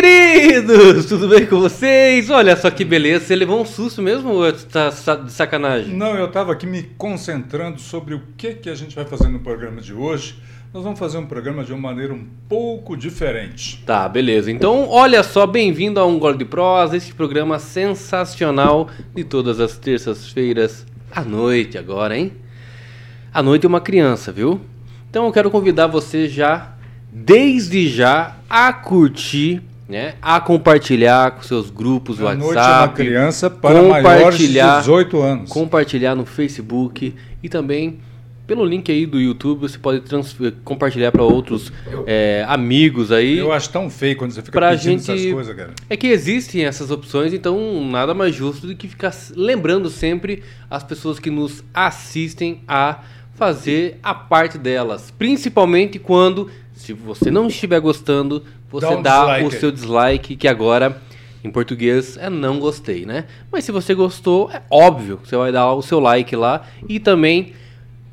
queridos! Tudo bem com vocês? Olha só que beleza, você levou um susto mesmo ou tá de sacanagem? Não, eu estava aqui me concentrando sobre o que, que a gente vai fazer no programa de hoje. Nós vamos fazer um programa de uma maneira um pouco diferente. Tá, beleza. Então, olha só, bem-vindo a Um Gole de Prosa, esse programa sensacional de todas as terças-feiras à noite agora, hein? À noite é uma criança, viu? Então eu quero convidar você já desde já a curtir, né, a compartilhar com seus grupos, a WhatsApp. Noite criança para maiores de 18 anos. Compartilhar no Facebook e também pelo link aí do YouTube você pode compartilhar para outros é, amigos aí. Eu acho tão feio quando você fica pra pedindo gente... essas coisas, cara. É que existem essas opções, então nada mais justo do que ficar lembrando sempre as pessoas que nos assistem a fazer a parte delas, principalmente quando se você não estiver gostando, você dá, um dá o seu dislike, que agora em português é não gostei, né? Mas se você gostou, é óbvio, você vai dar o seu like lá e também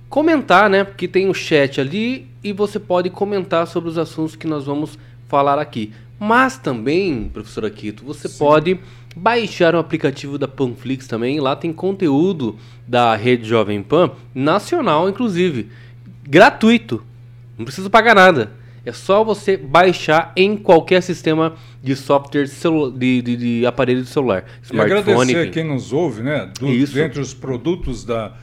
comentar, né? Porque tem o chat ali e você pode comentar sobre os assuntos que nós vamos falar aqui. Mas também, professor Aquito, você Sim. pode baixar o aplicativo da Panflix também. Lá tem conteúdo da rede Jovem Pan, nacional inclusive, gratuito. Não precisa pagar nada. É só você baixar em qualquer sistema de software de, de, de aparelho de celular. Smartphone. E agradecer quem nos ouve, né? Do, Isso. Dentre os produtos da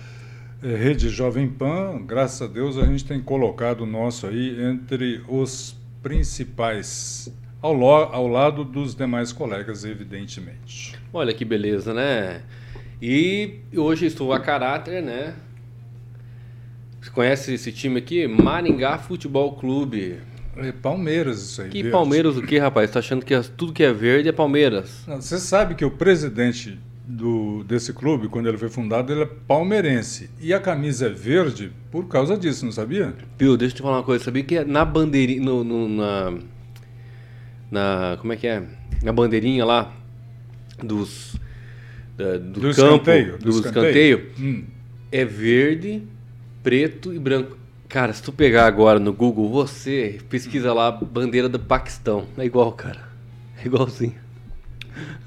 eh, rede Jovem Pan, graças a Deus a gente tem colocado o nosso aí entre os principais, ao, lo, ao lado dos demais colegas, evidentemente. Olha que beleza, né? E hoje estou a caráter, né? Você conhece esse time aqui? Maringá Futebol Clube. É Palmeiras isso aí. Que verde. Palmeiras o que, rapaz? Tá achando que é, tudo que é verde é Palmeiras? Não, você sabe que o presidente do, desse clube, quando ele foi fundado, ele é palmeirense. E a camisa é verde por causa disso, não sabia? Pio, deixa eu te falar uma coisa. Sabia que na bandeirinha. No, no, na, na. Como é que é? Na bandeirinha lá dos. Da, do, do, campo, escanteio, do, do escanteio, escanteio hum. é verde preto e branco. Cara, se tu pegar agora no Google, você pesquisa lá bandeira do Paquistão. É igual, cara. É igualzinho.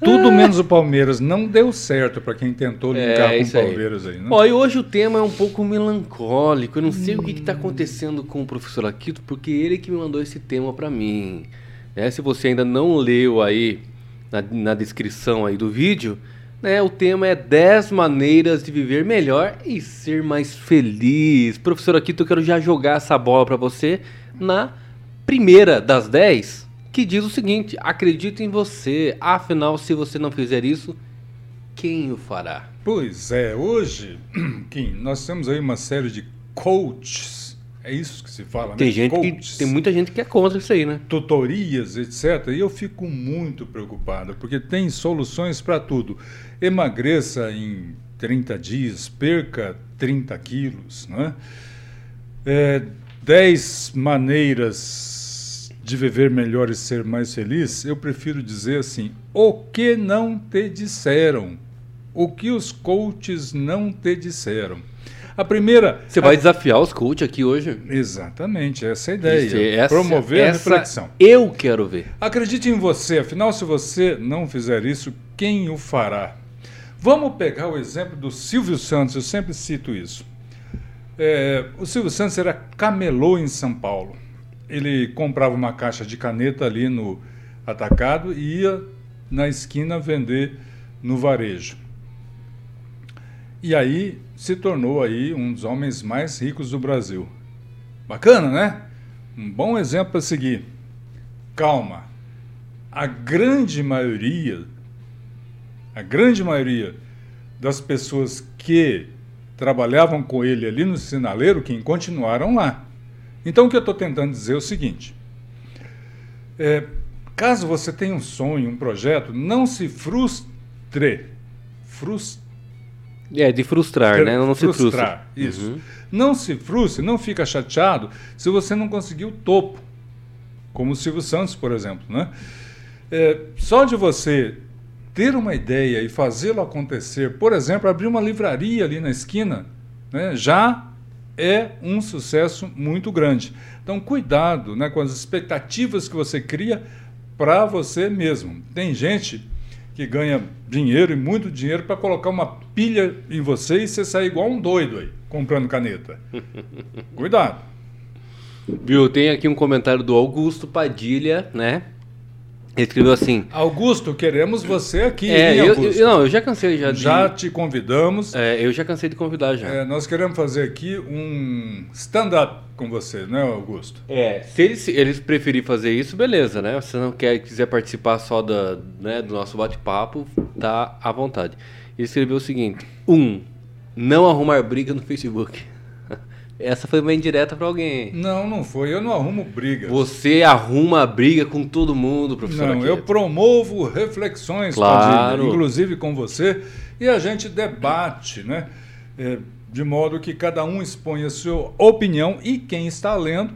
Tudo ah. menos o Palmeiras. Não deu certo para quem tentou é, linkar é, com o Palmeiras aí, aí né? Ó, e hoje o tema é um pouco melancólico. Eu não sei hum. o que está acontecendo com o professor Aquito, porque ele que me mandou esse tema para mim. É, se você ainda não leu aí na, na descrição aí do vídeo, né? O tema é 10 maneiras de viver melhor e ser mais feliz. Professor, aqui eu quero já jogar essa bola para você na primeira das 10, que diz o seguinte: acredite em você, afinal, se você não fizer isso, quem o fará? Pois é, hoje, Kim, nós temos aí uma série de coaches é isso que se fala, tem né? Gente que, tem muita gente que é contra isso aí, né? Tutorias, etc. E eu fico muito preocupado, porque tem soluções para tudo. Emagreça em 30 dias, perca 30 quilos, né? É, 10 maneiras de viver melhor e ser mais feliz, eu prefiro dizer assim: o que não te disseram? O que os coaches não te disseram? A primeira. Você vai a... desafiar os coaches aqui hoje? Exatamente, essa é a ideia. Isso, essa, Promover essa a reflexão. Eu quero ver. Acredite em você, afinal, se você não fizer isso, quem o fará? Vamos pegar o exemplo do Silvio Santos, eu sempre cito isso. É, o Silvio Santos era camelô em São Paulo. Ele comprava uma caixa de caneta ali no atacado e ia na esquina vender no varejo. E aí se tornou aí um dos homens mais ricos do Brasil. Bacana, né? Um bom exemplo a seguir. Calma. A grande maioria, a grande maioria das pessoas que trabalhavam com ele ali no sinaleiro, quem continuaram lá. Então o que eu estou tentando dizer é o seguinte: é, caso você tenha um sonho, um projeto, não se frustre. Frustre é, de frustrar, né? Não frustrar, se frustra. Isso. Uhum. Não se frustre, não fica chateado se você não conseguir o topo. Como o Silvio Santos, por exemplo. Né? É, só de você ter uma ideia e fazê-lo acontecer, por exemplo, abrir uma livraria ali na esquina, né, já é um sucesso muito grande. Então, cuidado né, com as expectativas que você cria para você mesmo. Tem gente que ganha dinheiro e muito dinheiro para colocar uma pilha em você e você sair igual um doido aí, comprando caneta. Cuidado. Viu, tem aqui um comentário do Augusto Padilha, né? Ele escreveu assim. Augusto, queremos você aqui. É, eu, eu- não, eu já cansei já de. já te convidamos. É, eu já cansei de convidar já. É, nós queremos fazer aqui um stand-up com você, né, Augusto? É, se eles, eles preferirem fazer isso, beleza, né? Se não quer, quiser participar só da, né, do nosso bate-papo, tá à vontade. Ele escreveu o seguinte: um, não arrumar briga no Facebook. Essa foi uma indireta pra alguém. Não, não foi. Eu não arrumo briga. Você arruma briga com todo mundo, professor. Não, eu promovo reflexões, Claro. Padilha, inclusive com você, e a gente debate, né? É, de modo que cada um expõe a sua opinião e quem está lendo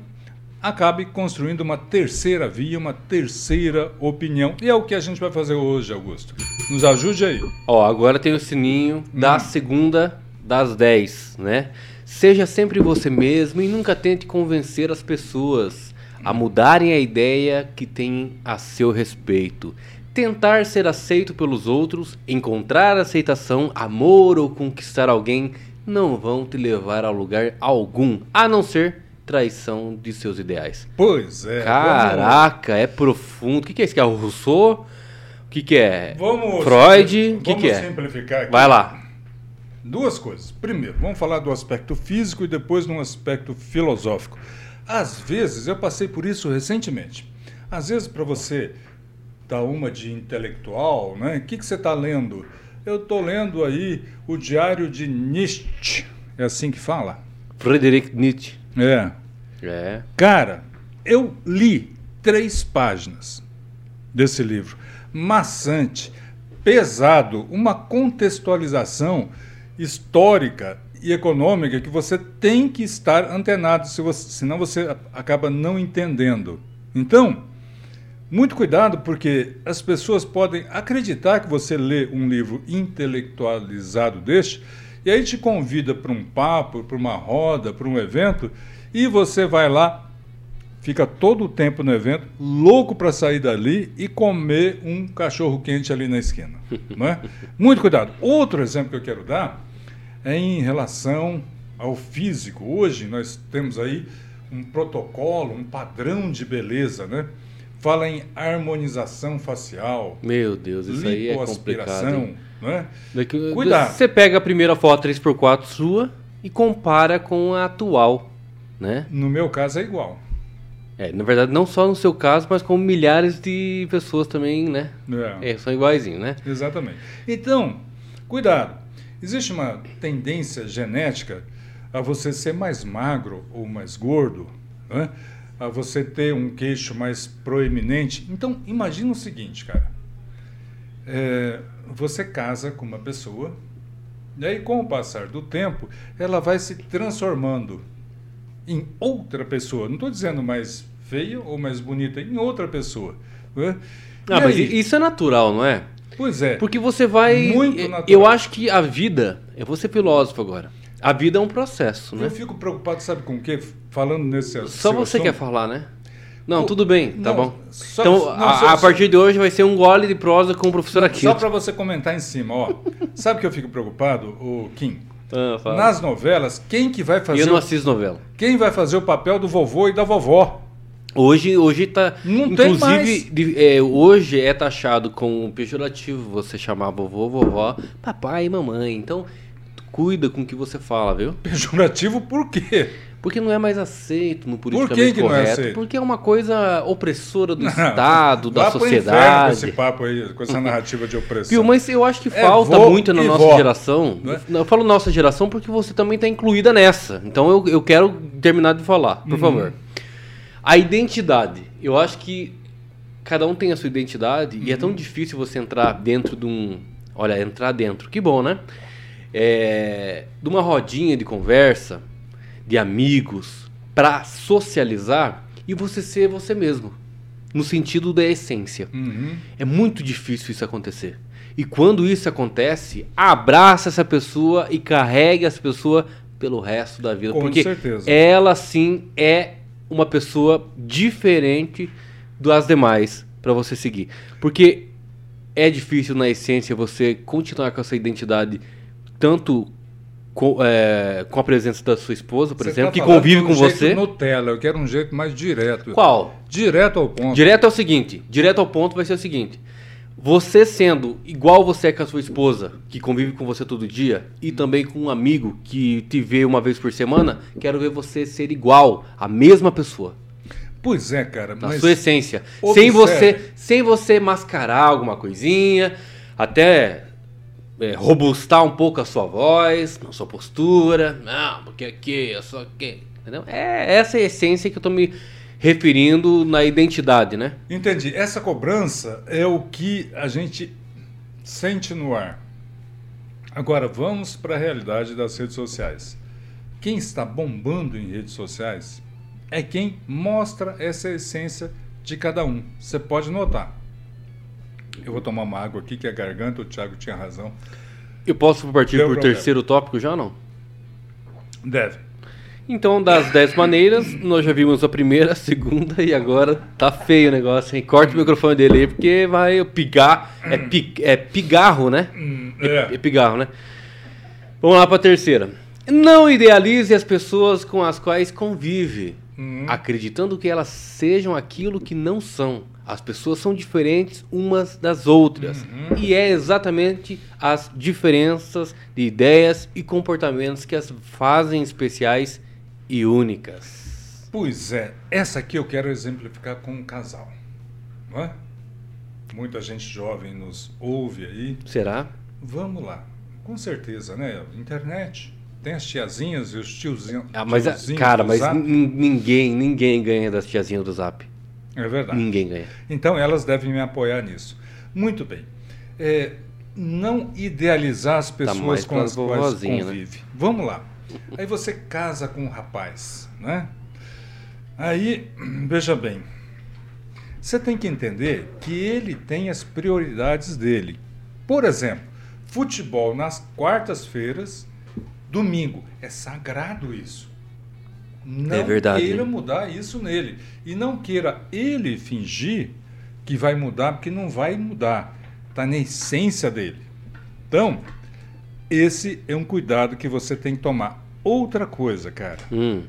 acabe construindo uma terceira via, uma terceira opinião. E é o que a gente vai fazer hoje, Augusto. Nos ajude aí. Ó, agora tem o sininho da Hum. segunda das 10, né? Seja sempre você mesmo e nunca tente convencer as pessoas a mudarem a ideia que têm a seu respeito. Tentar ser aceito pelos outros, encontrar aceitação, amor ou conquistar alguém não vão te levar a lugar algum, a não ser traição de seus ideais. Pois é. Caraca, é profundo. O que, que é isso? Que é o Rousseau? O que, que é? Vamos, Freud? O que, vamos que é? simplificar aqui. Vai lá. Duas coisas. Primeiro, vamos falar do aspecto físico e depois no aspecto filosófico. Às vezes, eu passei por isso recentemente. Às vezes, para você dar uma de intelectual, né? O que, que você está lendo? Eu estou lendo aí o Diário de Nietzsche. É assim que fala? Friedrich Nietzsche. É. É. Cara, eu li três páginas desse livro. Maçante, pesado, uma contextualização histórica e econômica que você tem que estar antenado, se você, senão você acaba não entendendo. Então, muito cuidado, porque as pessoas podem acreditar que você lê um livro intelectualizado deste, e aí te convida para um papo, para uma roda, para um evento, e você vai lá, fica todo o tempo no evento, louco para sair dali e comer um cachorro quente ali na esquina. não é? Muito cuidado. Outro exemplo que eu quero dar em relação ao físico. Hoje nós temos aí um protocolo, um padrão de beleza, né? Fala em harmonização facial, Meu Deus, isso aí é complicado. hein? não é? Daqui- Cuidado. Você pega a primeira foto 3x4 sua e compara com a atual, né? No meu caso é igual. É, na verdade, não só no seu caso, mas com milhares de pessoas também, né? É. É, são iguaizinhos, né? Exatamente. Então, cuidado. Existe uma tendência genética a você ser mais magro ou mais gordo, né? a você ter um queixo mais proeminente. Então, imagina o seguinte, cara. É, você casa com uma pessoa, e aí, com o passar do tempo, ela vai se transformando em outra pessoa. Não estou dizendo mais feia ou mais bonita, em outra pessoa. né? Ah, E mas aí? isso é natural, não é? Pois é. Porque você vai. Muito eu- natural. Eu acho que a vida. Eu vou ser filósofo agora. A vida é um processo, né? Eu fico preocupado, sabe com o quê? Falando nesse Só seu você assunto. quer falar, né? Não, Pô, tudo bem, tá não, bom. só- então, não, a, só- a só- partir de hoje vai ser um gole de prosa com o professor aqui. Só para você comentar em cima, ó. sabe que eu fico preocupado, o Kim? Ah. Nas novelas, quem que vai fazer eu não o, assisto novela. quem vai fazer o papel do vovô e da vovó? Hoje, hoje tá. Não inclusive, é, hoje é taxado como pejorativo você chamar vovô, vovó, papai e mamãe. Então, cuida com o que você fala, viu? Pejorativo por quê? Porque não é mais aceito no Por politicamente que que não é correto. aceito? Porque é uma coisa opressora do Não, Estado, da com sociedade. esse papo aí, com essa narrativa de opressão. Viu, mas eu acho que É falta muito na nossa vó, geração. não é? Eu falo nossa geração porque você também está incluída nessa. Então eu, eu quero terminar de falar, Uhum. por favor. A identidade. Eu acho que cada um tem a sua identidade e é Uhum. tão difícil você entrar dentro de um. Olha, entrar dentro. Que bom, né? É, de uma rodinha de conversa, de amigos, para socializar e você ser você mesmo. No sentido da essência. Uhum. É muito difícil isso acontecer. E quando isso acontece, abraça essa pessoa e carregue essa pessoa pelo resto da vida. Com porque certeza. ela sim é uma pessoa diferente das demais. para você seguir. Porque é difícil, na essência, você continuar com essa identidade tanto com, é, com a presença da sua esposa, por Você exemplo, tá que convive um com você. Nutella, eu quero um jeito mais direto. Qual? Direto ao ponto. Direto é o seguinte, direto ao ponto vai ser o seguinte. Você sendo igual você é com a sua esposa, que convive com você todo dia, e também com um amigo que te vê uma vez por semana, quero ver você ser igual, a mesma pessoa, Pois é, cara, na sua essência. observe. Sem você, sem você mascarar alguma coisinha, até é, robustar um pouco a sua voz, a sua postura. Não, porque aqui, eu sou aqui. Entendeu? É essa é a essência que eu tô me referindo na identidade, né? Entendi. Essa cobrança é o que a gente sente no ar. Agora, vamos para a realidade das redes sociais. Quem está bombando em redes sociais é quem mostra essa essência de cada um. Você pode notar. Eu vou tomar uma água aqui, que a garganta, o Thiago tinha razão. Eu posso partir para o terceiro tópico já ou não? Deve. Então, das 10 maneiras, nós já vimos a primeira, a segunda e agora tá feio o negócio, hein? Corta o microfone dele aí, porque vai pigar. É, pi, é pigarro, né? é. É pigarro, né? Vamos lá pra terceira. Não idealize as pessoas com as quais convive, Hum. acreditando que elas sejam aquilo que não são. As pessoas são diferentes umas das outras. Uhum. E é exatamente as diferenças de ideias e comportamentos que as fazem especiais e únicas. Pois é, essa aqui eu quero exemplificar com um casal. Não é? Muita gente jovem nos ouve aí. Será? Vamos lá. Com certeza, né? Internet. Tem as tiazinhas e os tiozinhos. Ah, mas, a- tiozinhos cara, mas ninguém, ninguém ganha das tiazinhas do Zap. É verdade. Ninguém ganha. Então elas devem me apoiar nisso. Muito bem. É, não idealizar as pessoas Tá com as quais né? convive. Vamos lá. Aí você casa com um rapaz, né? Aí, veja bem, você tem que entender que ele tem as prioridades dele. Por exemplo, futebol nas quartas-feiras, domingo. É sagrado isso. Não É verdade, queira hein? mudar isso nele. E não queira ele fingir que vai mudar, porque não vai mudar. Está na essência dele. Então, esse é um cuidado que você tem que tomar. Outra coisa, cara, Hum,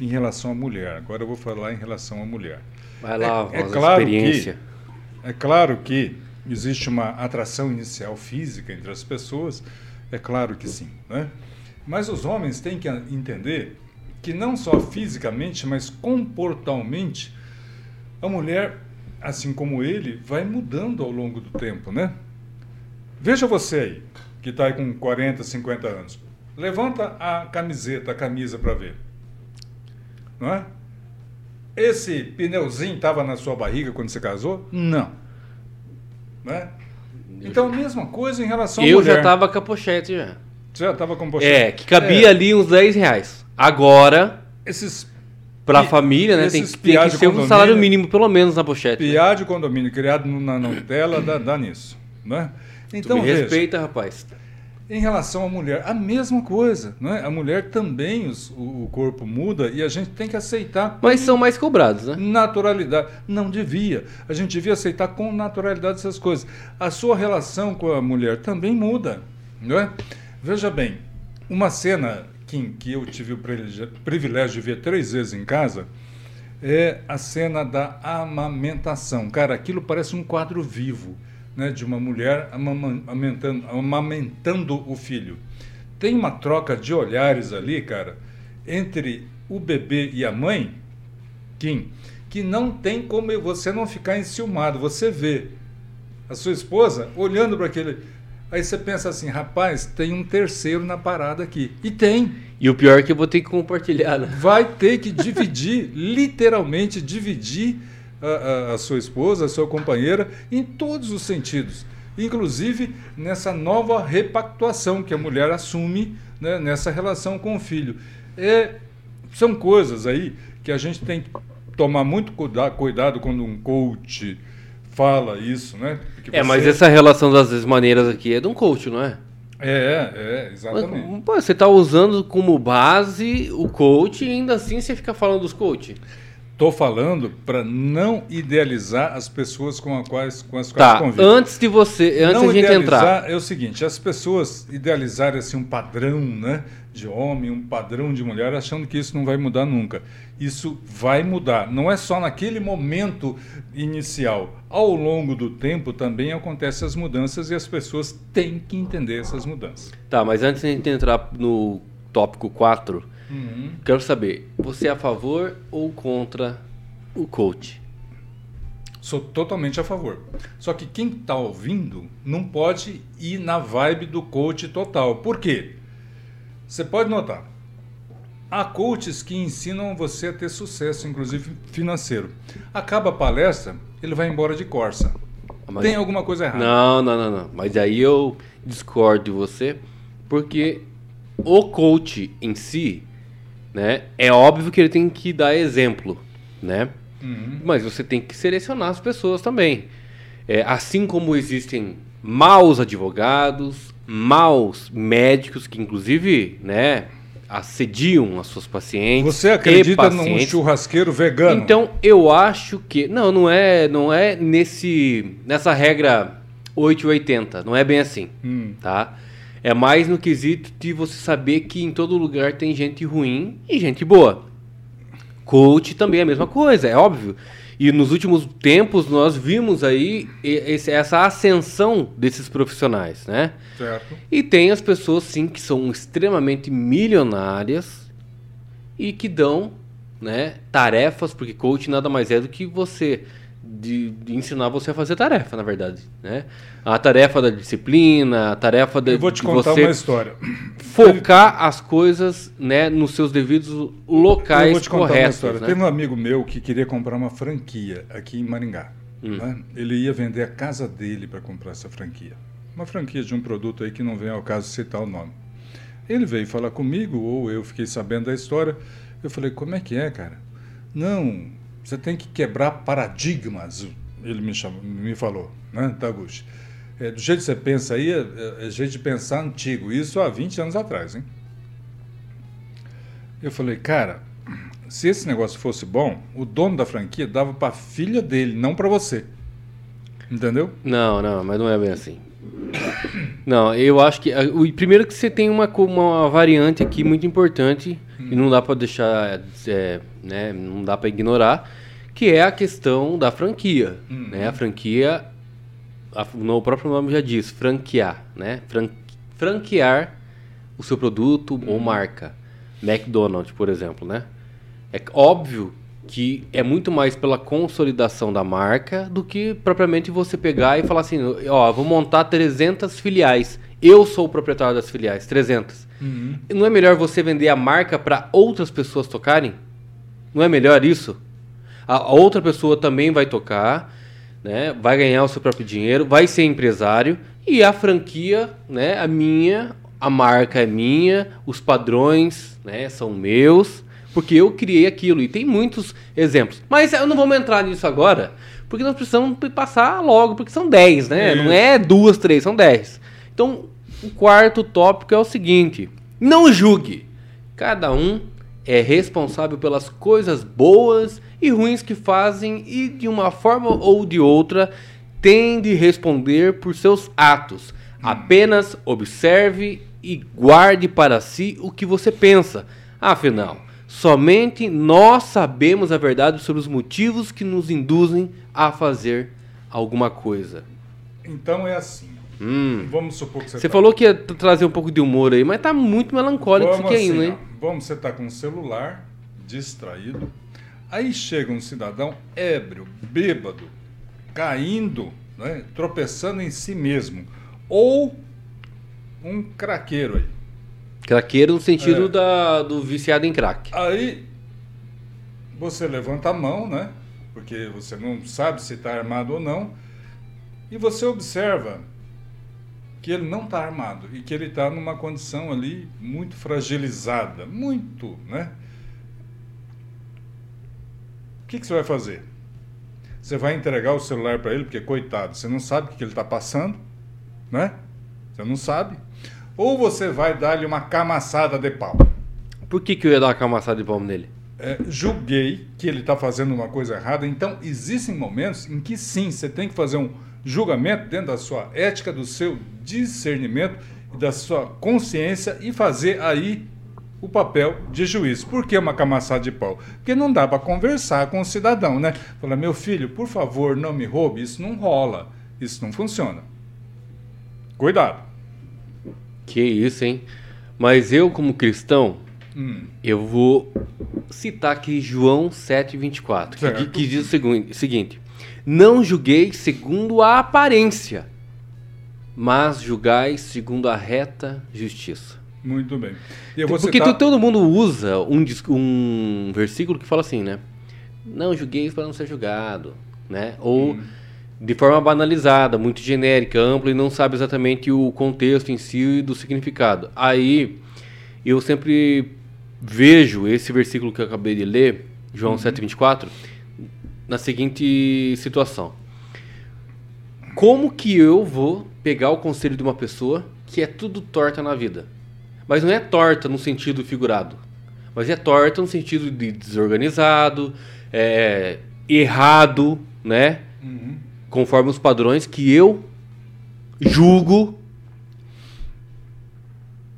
em relação à mulher. Agora eu vou falar em relação à mulher. vai lá, É- é claro experiência. É claro que existe uma atração inicial física entre as pessoas, é claro que sim. Né? Mas os homens têm que entender que não só fisicamente, mas comportalmente, a mulher, assim como ele, vai mudando ao longo do tempo. Né? Veja você aí, que está aí com 40, 50 anos. Levanta a camiseta, a camisa para ver. Não é? Esse pneuzinho estava na sua barriga quando você casou? Não. Né? Então, a mesma coisa em relação Eu já tava com a pochete já. Você já estava com pochete. É, que cabia É, ali uns 10 reais. Agora, Esses pra Pi- família, né, tem, tem que ser um salário mínimo, pelo menos, na pochete. né? piá de condomínio criado na Nutella dá, dá nisso. Né? Tu Então, me veja, respeita, rapaz. Em relação à mulher, a mesma coisa. Né? A mulher também, os- o, o corpo muda e a gente tem que aceitar Mas são mais cobrados, né? naturalidade. Não devia. A gente devia aceitar com naturalidade essas coisas. A sua relação com a mulher também muda. Não é? Veja bem, uma cena que, que eu tive o privilégio de ver três vezes em casa é a cena da amamentação. Cara, aquilo parece um quadro vivo, né, de uma mulher amamentando, amamentando o filho. Tem uma troca de olhares ali, cara, entre o bebê e a mãe, Kim, que não tem como você não ficar enciumado. Você vê a sua esposa olhando para aquele. Aí você pensa assim, rapaz, tem um terceiro na parada aqui. E tem. E o pior é que eu vou ter que compartilhar, né? Vai ter que dividir, literalmente dividir a, a- a sua esposa, a sua companheira, em todos os sentidos. Inclusive nessa nova repactuação que a mulher assume né, nessa relação com o filho. É, são coisas aí que a gente tem que tomar muito cuida- cuidado quando um coach fala isso, né? Porque É, mas você- essa relação das maneiras aqui é de um coach, não é? É, é, Mas, exatamente. pô, você tá usando como base o coach e ainda assim você fica falando dos coach. Estou falando para não idealizar as pessoas com, as quais, com as quais tá, convive. Antes de você, antes não a gente entrar. É o seguinte, as pessoas idealizarem assim, um padrão né, de homem, um padrão de mulher, achando que isso não vai mudar nunca. Isso vai mudar. Não é só naquele momento inicial. Ao longo do tempo também acontecem as mudanças e as pessoas têm que entender essas mudanças. Tá, mas antes de a gente entrar no tópico 4, Uhum. Quero saber, você é a favor ou contra o coach? Sou totalmente a favor. Só que quem está ouvindo não pode ir na vibe do coach total. Por quê? Você pode notar. Há coaches que ensinam você a ter sucesso, inclusive financeiro. Acaba a palestra, ele vai embora de corsa. Mas... Tem alguma coisa errada. Não, não, não, não. Mas aí eu discordo de você, porque o coach em si, né? É óbvio que ele tem que dar exemplo, né? Uhum. Mas você tem que selecionar as pessoas também. É, assim como existem maus advogados, maus médicos que inclusive, né, assediam as suas pacientes. Você acredita num churrasqueiro vegano? Então eu acho que não, não é, não é nesse nessa regra 880, não é bem assim, hum. tá? É mais no quesito de você saber que em todo lugar tem gente ruim e gente boa. Coach também é a mesma coisa, é óbvio. E nos últimos tempos nós vimos aí esse, essa ascensão desses profissionais, né? Certo. E tem as pessoas sim que são extremamente milionárias e que dão, né, tarefas, porque coach nada mais é do que você de, de, ensinar você a fazer tarefa, na verdade, né? A tarefa da disciplina, a tarefa da, Eu vou te contar uma história. Focar as coisas, né, nos seus devidos locais Eu vou te contar corretos, uma história. Né? Teve um amigo meu que queria comprar uma franquia aqui em Maringá. Hum. Né? Ele ia vender a casa dele para comprar essa franquia. Uma franquia de um produto aí que não vem ao caso citar o nome. Ele veio falar comigo, ou eu fiquei sabendo da história. Eu falei, como é que é, cara? Não, você tem que quebrar paradigmas, ele me, chamou, me falou, né, Taguchi? É, do jeito que você pensa aí, é, é, é jeito de pensar antigo. Isso há 20 anos atrás, hein? Eu falei, cara, se esse negócio fosse bom, o dono da franquia dava para filha dele, não para você. Entendeu? Não, não, mas não é bem assim. Não, eu acho que. O primeiro que você tem uma, uma variante aqui muito importante. E não dá para deixar. É, né, não dá para ignorar, que é a questão da franquia. Hum. Né? A franquia, a, no próprio nome já diz, franquear. Né? Fran, franquear o seu produto hum. ou marca. McDonald's, por exemplo. Né? É óbvio que é muito mais pela consolidação da marca do que propriamente você pegar e falar assim, ó, vou montar 300 filiais. Eu sou o proprietário das filiais, 300. Uhum. Não é melhor você vender a marca para outras pessoas tocarem? Não é melhor isso? A outra pessoa também vai tocar, né? Vai ganhar o seu próprio dinheiro, vai ser empresário e a franquia, né? A minha, a marca é minha, os padrões, né? São meus porque eu criei aquilo. E tem muitos exemplos. Mas eu não vou entrar nisso agora, porque nós precisamos passar logo, porque são 10, né? Não é duas, três, são 10. Então, o quarto tópico é o seguinte: não julgue. Cada um é responsável pelas coisas boas e ruins que fazem e de uma forma ou de outra tem de responder por seus atos. Apenas observe e guarde para si o que você pensa. Afinal, Somente nós sabemos a verdade sobre os motivos que nos induzem a fazer alguma coisa. Então é assim. Hum. Vamos supor que você. Você tá... falou que ia trazer um pouco de humor aí, mas tá muito melancólico Vamos isso aqui assim, ainda, hein? Vamos, você tá com um celular distraído. Aí chega um cidadão ébrio, bêbado, caindo, né, tropeçando em si mesmo. Ou um craqueiro aí Craqueiro no sentido é. da, do viciado em crack. Aí você levanta a mão, né? Porque você não sabe se está armado ou não. E você observa que ele não está armado e que ele está numa condição ali muito fragilizada, muito, né? O que, que você vai fazer? Você vai entregar o celular para ele, porque coitado, você não sabe o que ele está passando, né? Você não sabe ou você vai dar-lhe uma camaçada de pau. Por que, que eu ia dar uma camaçada de pau nele? é, julguei que ele está fazendo uma coisa errada. Então, existem momentos em que sim, você tem que fazer um julgamento dentro da sua ética, do seu discernimento e da sua consciência e fazer aí o papel de juiz. Por que uma camaçada de pau? Porque não dá para conversar com o cidadão, né? Falar, meu filho, por favor, não me roube. Isso não rola. Isso não funciona. Cuidado. Que isso, hein? Mas eu, como cristão, Hum. eu vou citar aqui João 7,24, que, que diz o seguinte: Não julguei segundo a aparência, mas julgai segundo a reta justiça. Muito bem. E Porque citar... todo mundo usa um, um versículo que fala assim, né? Não julguei para não ser julgado, né? Ou de forma banalizada, muito genérica, ampla e não sabe exatamente o contexto em si do significado. Aí eu sempre vejo esse versículo que eu acabei de ler, João 7:24, na seguinte situação: Como que eu vou pegar o conselho de uma pessoa que é tudo torta na vida? Mas não é torta no sentido figurado. Mas é torta no sentido de desorganizado, é, errado, né? Uhum. Conforme os padrões que eu julgo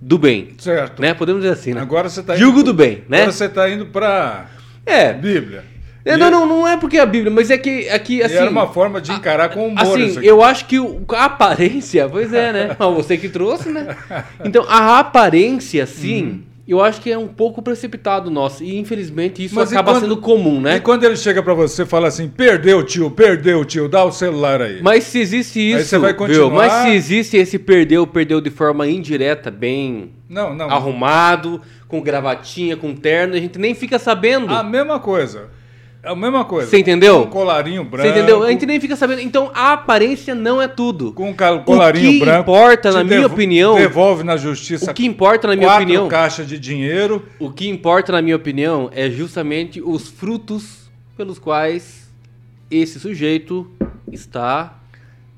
do bem. Certo. Né? Podemos dizer assim, né? Agora você está Julgo do bem, né? Agora você está indo para É. Bíblia. É, E- não, não, não é porque é a Bíblia, mas é que aqui, e assim... era uma forma de encarar com humor Assim, eu acho que o- a aparência, pois é, né? Você que trouxe, né? Então, a aparência, sim, Uhum. eu acho que é um pouco precipitado nosso. E infelizmente isso Mas e acaba quando- sendo comum, né? E quando ele chega para você e fala assim, perdeu tio, perdeu tio, dá o celular aí. Mas se existe isso, você vai viu? continuar- mas se existe esse perdeu, perdeu de forma indireta, bem Não, não. arrumado, com gravatinha, com terno, a gente nem fica sabendo. A mesma coisa. É a mesma coisa. Você entendeu? Com um colarinho branco. Você entendeu? A gente nem fica sabendo. Então, a aparência não é tudo. Com um colarinho o que branco. importa, na minha opinião, Devolve na justiça o que importa, na minha quatro opinião, caixas de dinheiro. o que importa, na minha opinião, é justamente os frutos pelos quais esse sujeito está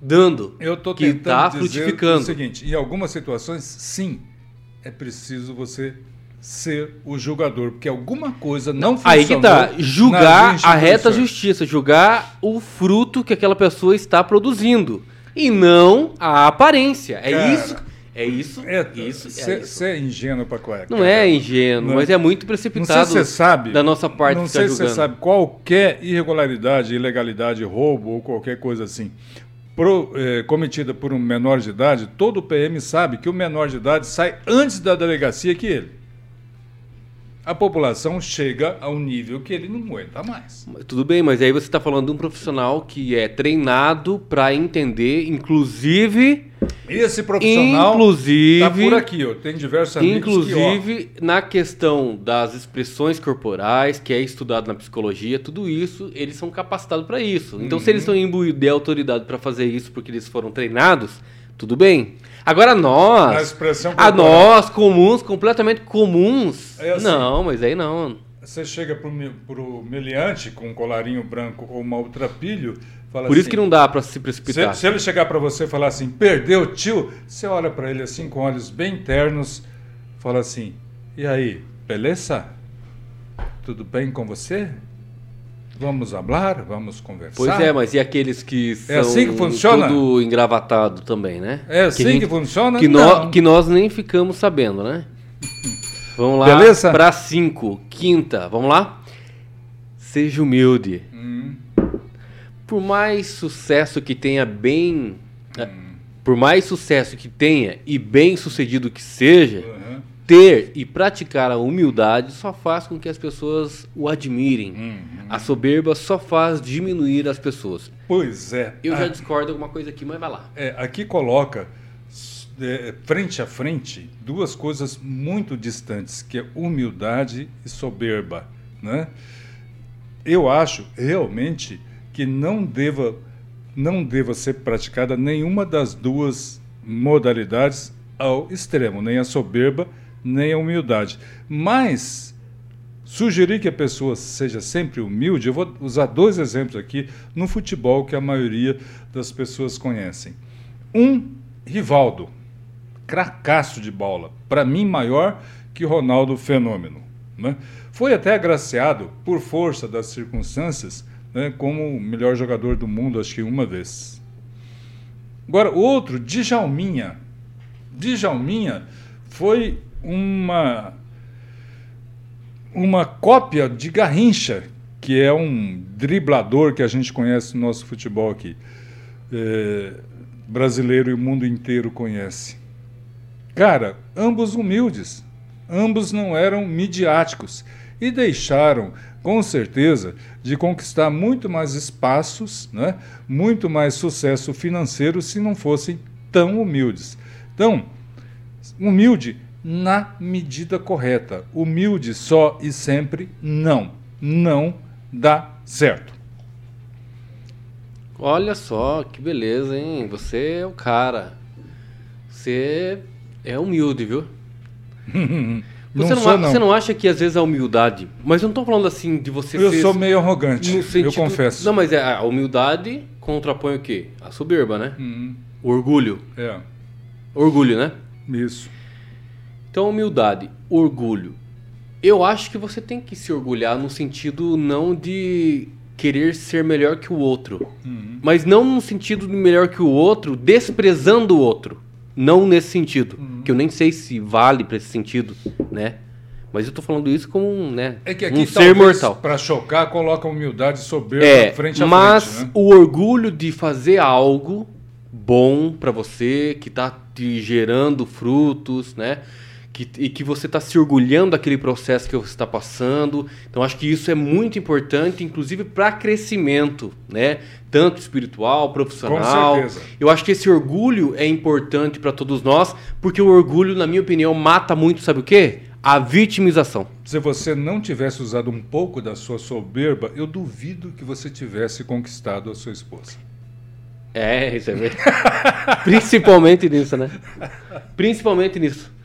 dando. Eu estou que tentando tá dizer frutificando. o seguinte, em algumas situações, sim, é preciso você ser o julgador, porque alguma coisa não funcionou. Aí que tá, julgar a reta justiça, julgar o fruto que aquela pessoa está produzindo e não a aparência. É Cara, isso, é isso, É, isso, é Você isso. é ingênuo pra cueca. Não é ingênuo, Não. mas é muito Não precipitado sei se você sabe. da nossa parte Não sei se você sabe qualquer irregularidade, ilegalidade, roubo ou qualquer coisa assim. pro- eh, cometida por um menor de idade, todo PM sabe que o menor de idade sai antes da delegacia que ele. A população chega a um nível que ele não aguenta mais. Tudo bem, mas aí você está falando de um profissional que é treinado para entender, inclusive, Esse profissional inclusive, tá por aqui, ó. Tem diversos amigos que, inclusive na questão das expressões corporais, que é estudado na psicologia, tudo isso, eles são capacitados para isso. Então, se eles Uhum. estão imbuídos de autoridade para fazer isso porque eles foram treinados, tudo bem. Agora nós, a nós comuns, completamente comuns, É assim. não, mas aí não. Você chega pro, mi- pro meliante com um colarinho branco ou maltrapilho, fala Por isso assim, que não dá para se precipitar. Se, se ele chegar para você e falar assim, perdeu tio, você olha para ele assim com olhos bem ternos, fala assim, e aí, beleza? Tudo bem com você? Vamos falar? Vamos conversar? Pois é, mas e aqueles que são É assim que funciona? tudo engravatado também, né? É assim que, gente- funciona? que, Não. nós, que nós nem ficamos sabendo, né? Vamos lá Beleza? para cinco, quinta, vamos lá? Seja humilde. Hum, Por mais sucesso que tenha bem, Hum. por mais sucesso que tenha e bem sucedido que seja, uhum, ter e praticar a humildade só faz com que as pessoas o admirem. uhum. A soberba só faz diminuir as pessoas. Pois é. Eu Ah, já discordo alguma coisa aqui, mas vai lá. É, aqui coloca é, frente a frente duas coisas muito distantes, que é humildade e soberba, né? Eu acho realmente que não deva não deva ser praticada nenhuma das duas modalidades ao extremo, nem a soberba, nem a humildade. Mas Sugerir que a pessoa seja sempre humilde, eu vou usar dois exemplos aqui no futebol que a maioria das pessoas conhecem. Um, Rivaldo, cracaço de bola, para mim maior que Ronaldo Fenômeno. Né? Foi até agraciado, por força das circunstâncias, né, como o melhor jogador do mundo, acho que uma vez. Agora, outro, Djalminha. Djalminha foi uma uma cópia de Garrincha, que é um driblador que a gente conhece no nosso futebol aqui. É, brasileiro e o mundo inteiro conhece. Cara, ambos humildes, ambos não eram midiáticos e deixaram, com certeza, de conquistar muito mais espaços, né? muito mais sucesso financeiro se não fossem tão humildes. Então, humilde na medida correta. Humilde só e sempre não. Não dá certo. Olha só, que beleza, hein? Você é o cara. Você é humilde, viu? Você não, sou, não. você não acha que às vezes a humildade. Mas eu não estou falando assim de você Eu ser. sou meio arrogante, sentido- eu confesso. Não, mas é, a humildade contrapõe o quê? A soberba, né? Uhum. O orgulho. É, Orgulho, né? isso. Então, humildade, orgulho. Eu acho que você tem que se orgulhar no sentido não de querer ser melhor que o outro, Uhum. mas não no sentido de melhor que o outro, desprezando o outro. Não nesse sentido, Uhum. que eu nem sei se vale para esse sentido, né? Mas eu tô falando isso como um, né, É que aqui, um ser mortal. para chocar, coloca a humildade soberba É, frente a mas frente. Né? o orgulho de fazer algo bom pra você, que tá te gerando frutos, né? Que, e que você tá se orgulhando daquele processo que você está passando. Então acho que isso é muito importante, inclusive para crescimento, né? Tanto espiritual, profissional. certeza. Eu acho que esse orgulho é importante para todos nós, porque o orgulho, na minha opinião, mata muito, sabe o quê? A vitimização. Se você não tivesse usado um pouco da sua soberba, eu duvido que você tivesse conquistado a sua esposa. É, isso é verdade. Principalmente nisso, né? Principalmente nisso.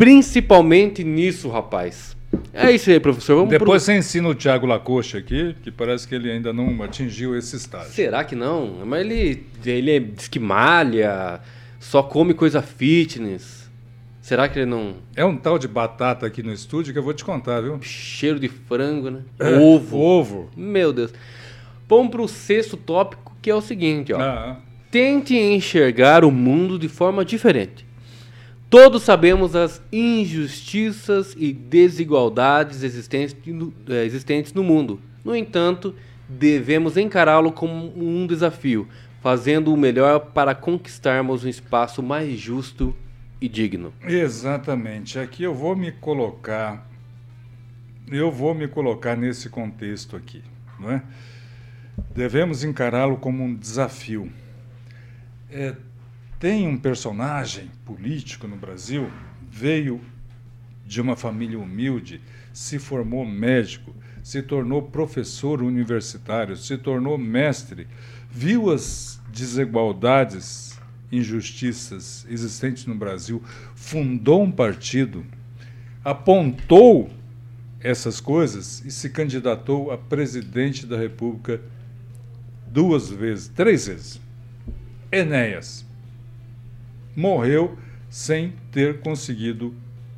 Principalmente nisso, rapaz. É isso aí, professor. Vamos Depois pro... você ensina o Thiago Lacoste aqui, que parece que ele ainda não atingiu esse estágio. Será que não? Mas ele, ele é- diz que malha, só come coisa fitness. Será que ele não. É um tal de batata aqui no estúdio que eu vou te contar, viu? Cheiro de frango, né? É, Ovo. Ovo. Meu Deus. Vamos pro sexto tópico, que é o seguinte, ó. Ah, Tente enxergar o mundo de forma diferente. Todos sabemos as injustiças e desigualdades existentes no, eh, existentes no mundo. No entanto, devemos encará-lo como um desafio, fazendo o melhor para conquistarmos um espaço mais justo e digno. exatamente. Aqui eu vou me colocar. Eu vou me colocar nesse contexto aqui, não é? Devemos encará-lo como um desafio. É, tem um personagem político no Brasil, veio de uma família humilde, se formou médico, se tornou professor universitário, se tornou mestre, viu as desigualdades, injustiças existentes no Brasil, fundou um partido, apontou essas coisas e se candidatou a presidente da República duas vezes, três vezes. Enéas morreu sem ter conseguido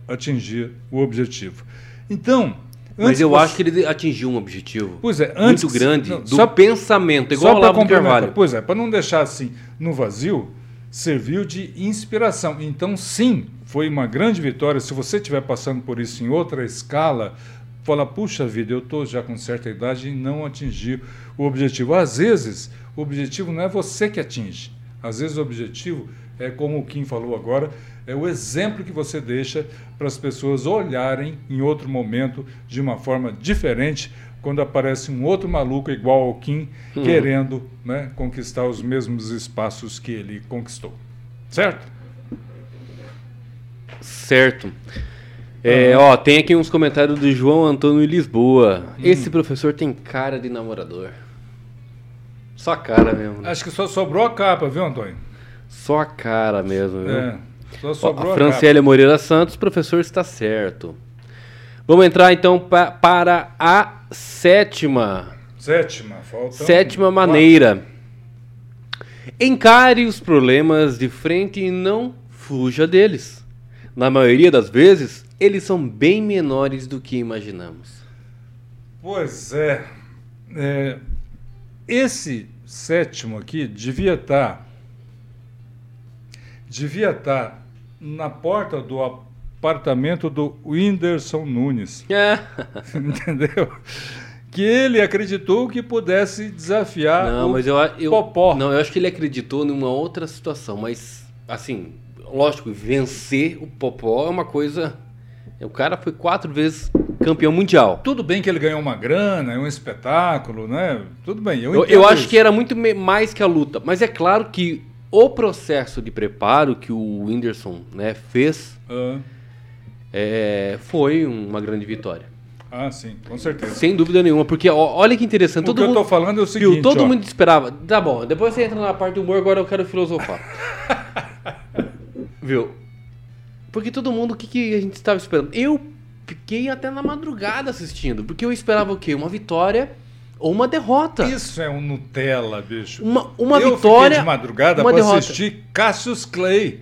atingir o objetivo. Então, Mas eu acho que ele atingiu um objetivo Pois é, antes muito grande não, do só- pensamento, igual só o para Olavo de complementar, Carvalho. pois é, para não deixar assim no vazio, serviu de inspiração. Então, sim, foi uma grande vitória. Se você estiver passando por isso em outra escala, fala, puxa vida, eu estou já com certa idade e não atingi o objetivo. Às vezes, o objetivo não é você que atinge. Às vezes, o objetivo é, como o Kim falou agora, é o exemplo que você deixa para as pessoas olharem em outro momento de uma forma diferente quando aparece um outro maluco igual ao Kim querendo né, conquistar os mesmos espaços que ele conquistou. Certo? Certo. É, ó, tem aqui uns comentários do João Antônio Lisboa. Esse professor tem cara de namorador. Só cara mesmo. né? Acho que só sobrou a capa, viu, Antônio? Só a cara mesmo, viu? É, só sobrou a a, Franciele Moreira Santos, professor está certo. Vamos entrar então pa- para a sétima. Sétima, falta. sétima maneira. Encare os problemas de frente e não fuja deles. na maioria das vezes, eles são bem menores do que imaginamos. Pois é. é esse sétimo aqui devia estar. Devia estar na porta do apartamento do Whindersson Nunes. É. Entendeu? Que ele acreditou que pudesse desafiar não, o mas eu, eu, Popó. Não, eu acho que ele acreditou numa outra situação, mas assim, lógico, vencer o Popó é uma coisa. O cara foi quatro vezes campeão mundial. Tudo bem que ele ganhou uma grana, é um espetáculo, né? Tudo bem. Eu, eu, eu acho que era muito mais que a luta, mas é claro que o processo de preparo que o Whindersson né, fez ah. é, foi uma grande vitória. Ah, sim, com certeza. Sem dúvida nenhuma, porque ó, olha que interessante. O todo que mundo, eu tô falando é o seguinte, viu, todo ó. mundo esperava. Tá bom, depois você entra na parte do humor, agora eu quero filosofar. viu? Porque todo mundo, o que, que a gente estava esperando? Eu fiquei até na madrugada assistindo, porque eu esperava o quê? Uma vitória ou uma derrota. Isso é um Nutella, bicho. Uma, uma eu vitória. de madrugada uma para derrota. assistir Cassius Clay.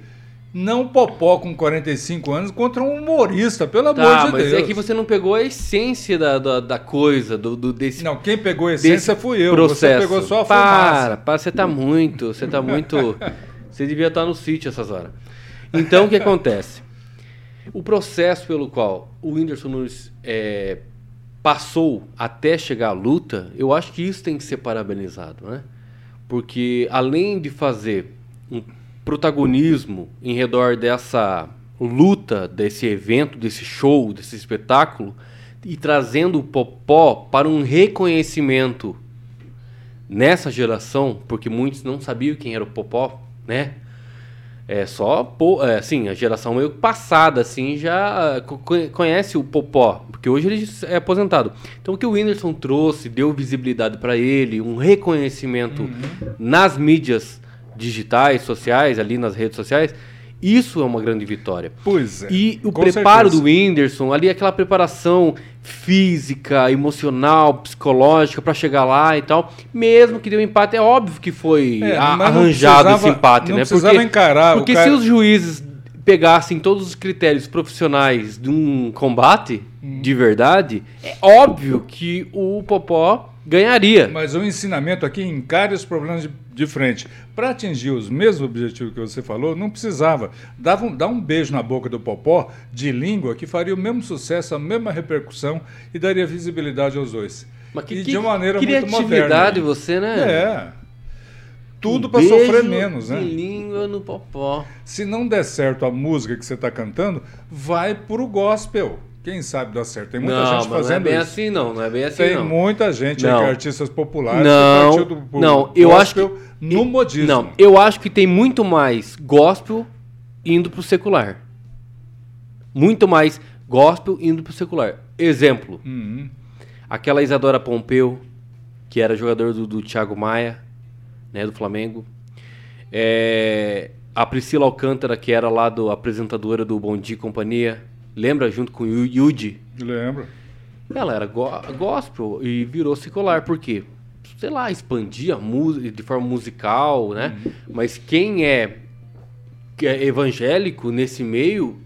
Não Popó com 45 anos contra um humorista, pelo Tá, amor de mas Deus. é que você não pegou a essência da, da, da coisa, do, do- desse Não, quem pegou a essência fui eu. processo. Você pegou só a para, fumaça. para, você tá muito, você tá muito, você devia estar no sítio essas horas. Então o que acontece? O processo pelo qual o Whindersson Nunes é, passou até chegar à luta, eu acho que isso tem que ser parabenizado, né? Porque além de fazer um protagonismo em redor dessa luta, desse evento, desse show, desse espetáculo, e trazendo o Popó para um reconhecimento nessa geração, porque muitos não sabiam quem era o Popó, né? É só, pô, é, assim, a geração meio passada, assim, já ah, co- conhece o Popó, porque hoje ele é aposentado. Então o que o Whindersson trouxe, deu visibilidade para ele, um reconhecimento nas mídias digitais, sociais, ali nas redes sociais, isso é uma grande vitória. Pois é. E o preparo certeza. do Whindersson, ali aquela preparação física, emocional, psicológica para chegar lá e tal, mesmo que deu empate, é óbvio que foi É, arranjado esse empate, não né? precisava encarar, o porque cara- se os juízes pegassem todos os critérios profissionais de um combate Hum. de verdade, é óbvio que o Popó ganharia. Mas o ensinamento aqui encare os problemas de, de frente. Para atingir os mesmos objetivos que você falou, não precisava. Dava um, dá um beijo na boca do Popó, de língua, que faria o mesmo sucesso, a mesma repercussão e daria visibilidade aos dois. Mas que, e que de uma maneira muito criatividade moderna. você, né? É. Tudo Um para sofrer menos, de né? língua no Popó. Se não der certo a música que você está cantando, vai pro gospel. Quem sabe dá certo. Tem muita não, gente mas não é fazendo bem isso. assim, não. Não é bem assim, Tem não. muita gente aí, Não. que é artistas populares Não, que do não, eu acho que- no modismo. Não, eu acho que tem muito mais gospel indo pro secular. Muito mais gospel indo pro secular. Exemplo, Uhum. aquela Isadora Pompeu, que era jogador do, do Thiago Maia, né, do Flamengo. É, a Priscila Alcântara, que era lá do apresentadora do Bom Dia e Companhia. Lembra? Junto com o Yu- Yudi. Lembro. Ela era go gospel e virou secular. Por quê? Sei lá, expandia de forma musical, né? Uhum. Mas quem é, é evangélico nesse meio,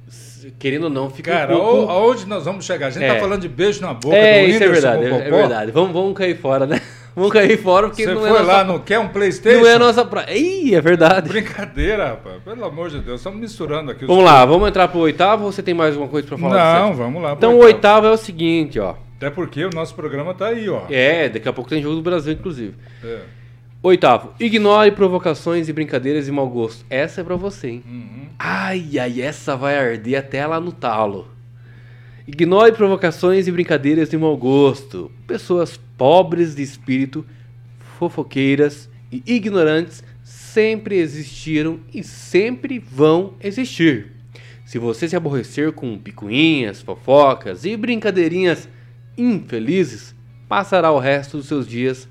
querendo ou não, fica Cara, um pouco... aonde nós vamos chegar? A gente É. tá falando de beijo na boca É, do isso é verdade, é, é verdade. Vamos, vamos cair fora, né? Vamos cair fora porque Você não foi é nossa... lá, não quer um Playstation? Não é nossa praia. Ih, é verdade. Brincadeira, rapaz. Pelo amor de Deus, estamos misturando aqui os Vamos lá, vamos entrar pro oitavo ou você tem mais alguma coisa pra falar? Não, vamos lá. Então o oitavo é o seguinte, ó. Até porque o nosso programa tá aí, ó. É, daqui a pouco tem jogo do Brasil, inclusive. É. Oitavo, ignore provocações e brincadeiras de mau gosto. Essa é pra você, hein? Uhum. Ai, ai, essa vai arder até lá no talo. Ignore provocações e brincadeiras de mau gosto. Pessoas pobres de espírito, fofoqueiras e ignorantes sempre existiram e sempre vão existir. Se você se aborrecer com picuinhas, fofocas e brincadeirinhas infelizes, passará o resto dos seus dias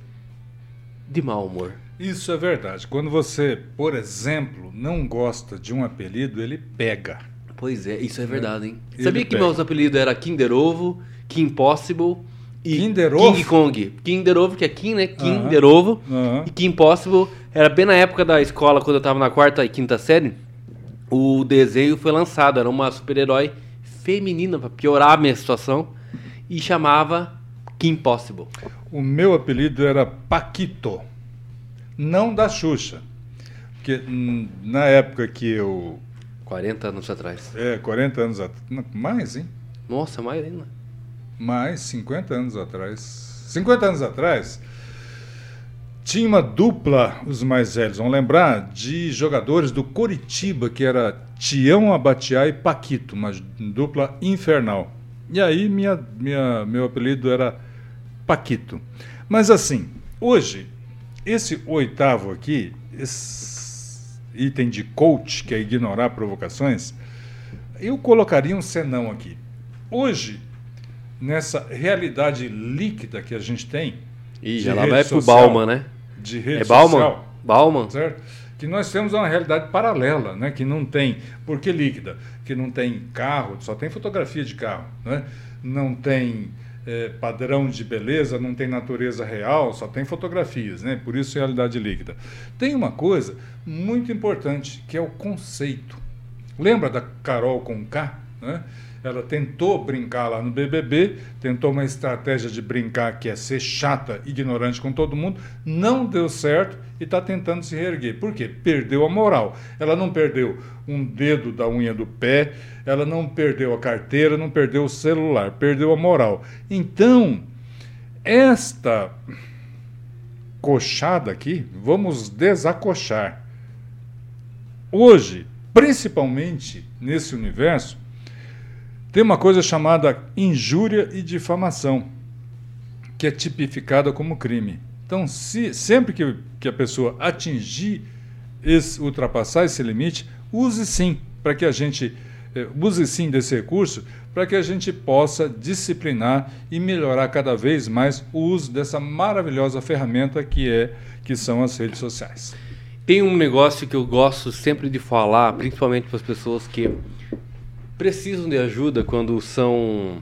de mau humor. Isso é verdade. Quando você, por exemplo, não gosta de um apelido, ele pega. Pois é, isso é verdade, hein? Ele Sabia que meus apelidos eram Kinder Ovo, Kim Possible e Kinder Ovo? King Kong. Kinder Ovo, que é Kim, né? Kinder Ovo. Aham. E Kim Possible era bem na época da escola, quando eu tava na quarta e quinta série. o desenho foi lançado, era uma super-herói feminina para piorar a minha situação e chamava Kim Possible. O meu apelido era Paquito, não da Xuxa. Porque hum, na época que eu 40 anos atrás. É, 40 anos atrás. Mais, hein? Nossa, mais ainda. Mais, 50 anos atrás. 50 anos atrás, tinha uma dupla, os mais velhos vão lembrar, de jogadores do Coritiba, que era Tião Abatiá e Paquito, uma dupla infernal. E aí minha, minha, meu apelido era Paquito. Mas assim, hoje, esse oitavo aqui, esse item de coach, que é ignorar provocações, eu colocaria um senão aqui. Hoje, nessa realidade líquida que a gente tem. E ela vai pro Bauman, né? De rede é Bauman? social. Bauman. Certo? Que nós temos uma realidade paralela, né? Que não tem. Por que líquida? Que não tem carro, só tem fotografia de carro, né? Não tem é, padrão de beleza, não tem natureza real, só tem fotografias, né? Por isso realidade líquida. Tem uma coisa muito importante que é o conceito. Lembra da Carol com K, né? Ela tentou brincar lá no BBB, tentou uma estratégia de brincar que é ser chata, ignorante com todo mundo, não deu certo e está tentando se reerguer. Por quê? Perdeu a moral. Ela não perdeu um dedo da unha do pé, ela não perdeu a carteira, não perdeu o celular, perdeu a moral. Então, esta coxada aqui, vamos desacochar. Hoje, principalmente nesse universo, tem uma coisa chamada injúria e difamação, que é tipificada como crime. Então, se, sempre que, que a pessoa atingir, esse, ultrapassar esse limite, use sim, para que a gente eh, use sim desse recurso, para que a gente possa disciplinar e melhorar cada vez mais o uso dessa maravilhosa ferramenta que é que são as redes sociais. Tem um negócio que eu gosto sempre de falar, principalmente para as pessoas que precisam de ajuda quando são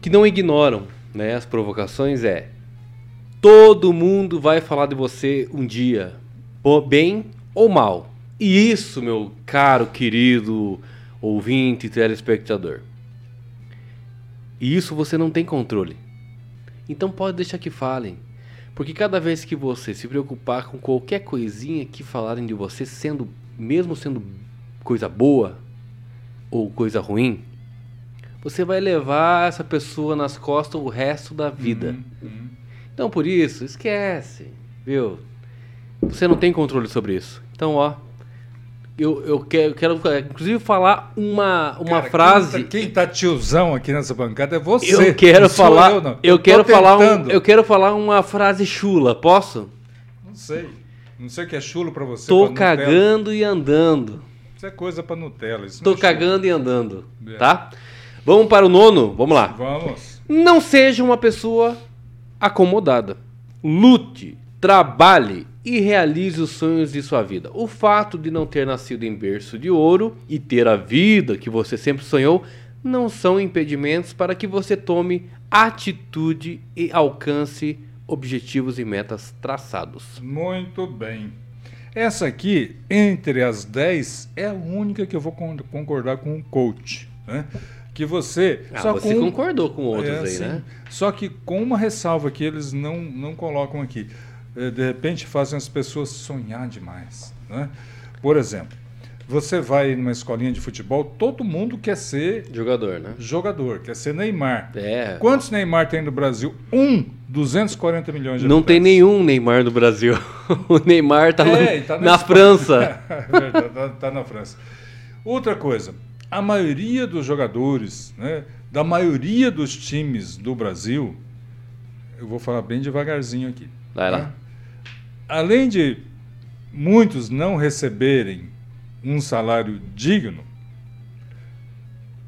que não ignoram né, as provocações é todo mundo vai falar de você um dia, bem ou mal. E isso, meu caro, querido ouvinte telespectador. E isso você não tem controle. Então pode deixar que falem. Porque cada vez que você se preocupar com qualquer coisinha que falarem de você, sendo mesmo sendo coisa boa ou coisa ruim, você vai levar essa pessoa nas costas o resto da vida. Uhum, uhum. Então por isso, esquece, viu? Você não tem controle sobre isso. Então, ó, eu, eu, quero, eu quero, inclusive, falar uma, uma Cara, frase. Quem tá, quem tá, tiozão aqui nessa bancada é você. Eu quero falar. Eu, eu, eu quero falar um, eu quero falar uma frase chula, posso? Não sei. Não sei o que é chulo para você. Tô cagando e andando. Isso é coisa para Nutella. Isso Tô é cagando e andando. É. Tá? Vamos para o nono? Vamos lá. Vamos. Não seja uma pessoa acomodada. Lute, trabalhe e realize os sonhos de sua vida. O fato de não ter nascido em berço de ouro e ter a vida que você sempre sonhou não são impedimentos para que você tome atitude e alcance objetivos e metas traçados. Muito bem. Essa aqui, entre as 10, é a única que eu vou concordar com o coach. Né? Que você. Ah, só você com, concordou com outros é, aí, assim, né? Só que com uma ressalva que eles não, não colocam aqui. Eh, de repente fazem as pessoas sonhar demais. Né? Por exemplo, você vai numa escolinha de futebol, todo mundo quer ser jogador, né? Jogador, quer ser Neymar. É. Quantos Neymar tem no Brasil? Um, 240 milhões de Não habitantes. tem nenhum Neymar no Brasil. o Neymar está é, tá na, na França. Está tá na França. Outra coisa, a maioria dos jogadores, né, da maioria dos times do Brasil, eu vou falar bem devagarzinho aqui. Vai lá. Né? além de muitos não receberem um salário digno,